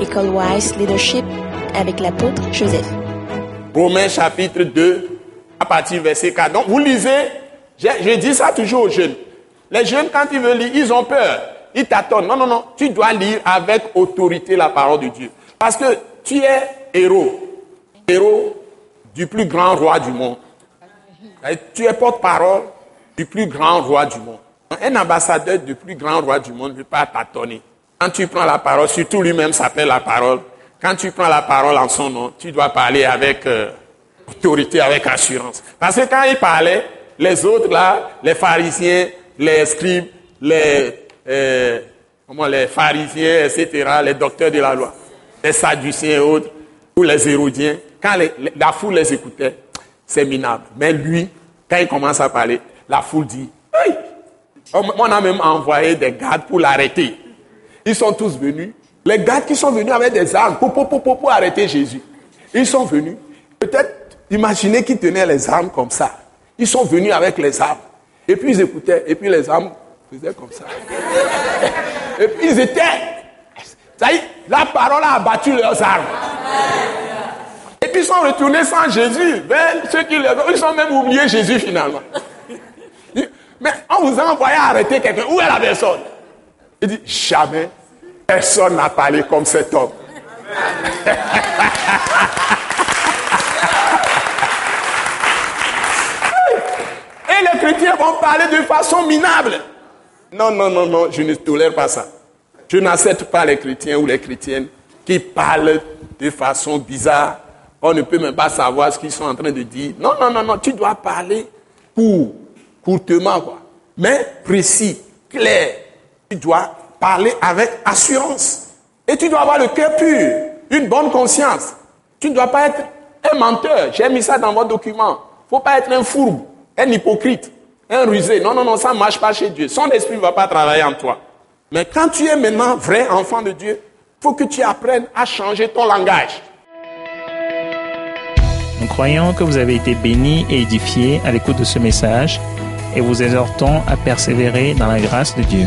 École Wise Leadership avec l'apôtre Joseph. Romains chapitre 2, à partir verset 4. Donc vous lisez, je, je dis ça toujours aux jeunes. Les jeunes, quand ils veulent lire, ils ont peur. Ils t'attendent. Non, non, non. Tu dois lire avec autorité la parole de Dieu. Parce que tu es héros. Héros du plus grand roi du monde. Tu es porte-parole du plus grand roi du monde. Un ambassadeur du plus grand roi du monde ne peut pas tâtonner. Quand tu prends la parole, surtout lui-même s'appelle la parole. Quand tu prends la parole en son nom, tu dois parler avec euh, autorité, avec assurance. Parce que quand il parlait, les autres là, les pharisiens, les scribes, les, euh, comment, les pharisiens, etc., les docteurs de la loi, les sadduciens et autres, ou les hérodiens, quand la foule les écoutait, c'est minable. Mais lui, quand il commence à parler, la foule dit, hey! on a même envoyé des gardes pour l'arrêter. Ils sont tous venus. Les gardes qui sont venus avec des armes pour, pour, pour, pour arrêter Jésus. Ils sont venus. Peut-être, imaginez qu'ils tenaient les armes comme ça. Ils sont venus avec les armes. Et puis ils écoutaient. Et puis les armes faisaient comme ça. Et puis ils étaient. Ça y est, la parole a abattu leurs armes. Et puis ils sont retournés sans Jésus. Mais ceux qui les ils ont même oublié Jésus finalement. Mais on vous a envoyé arrêter quelqu'un. Où est la personne? Il dit, jamais personne n'a parlé comme cet homme. Et les chrétiens vont parler de façon minable. Non, non, non, non, je ne tolère pas ça. Je n'accepte pas les chrétiens ou les chrétiennes qui parlent de façon bizarre. On ne peut même pas savoir ce qu'ils sont en train de dire. Non, non, non, non, tu dois parler pour courtement, quoi. Mais précis, clair. Tu dois parler avec assurance. Et tu dois avoir le cœur pur, une bonne conscience. Tu ne dois pas être un menteur. J'ai mis ça dans votre document. Il ne faut pas être un fourbe, un hypocrite, un rusé. Non, non, non, ça ne marche pas chez Dieu. Son esprit ne va pas travailler en toi. Mais quand tu es maintenant vrai enfant de Dieu, il faut que tu apprennes à changer ton langage. Nous croyons que vous avez été bénis et édifiés à l'écoute de ce message et vous exhortons à persévérer dans la grâce de Dieu.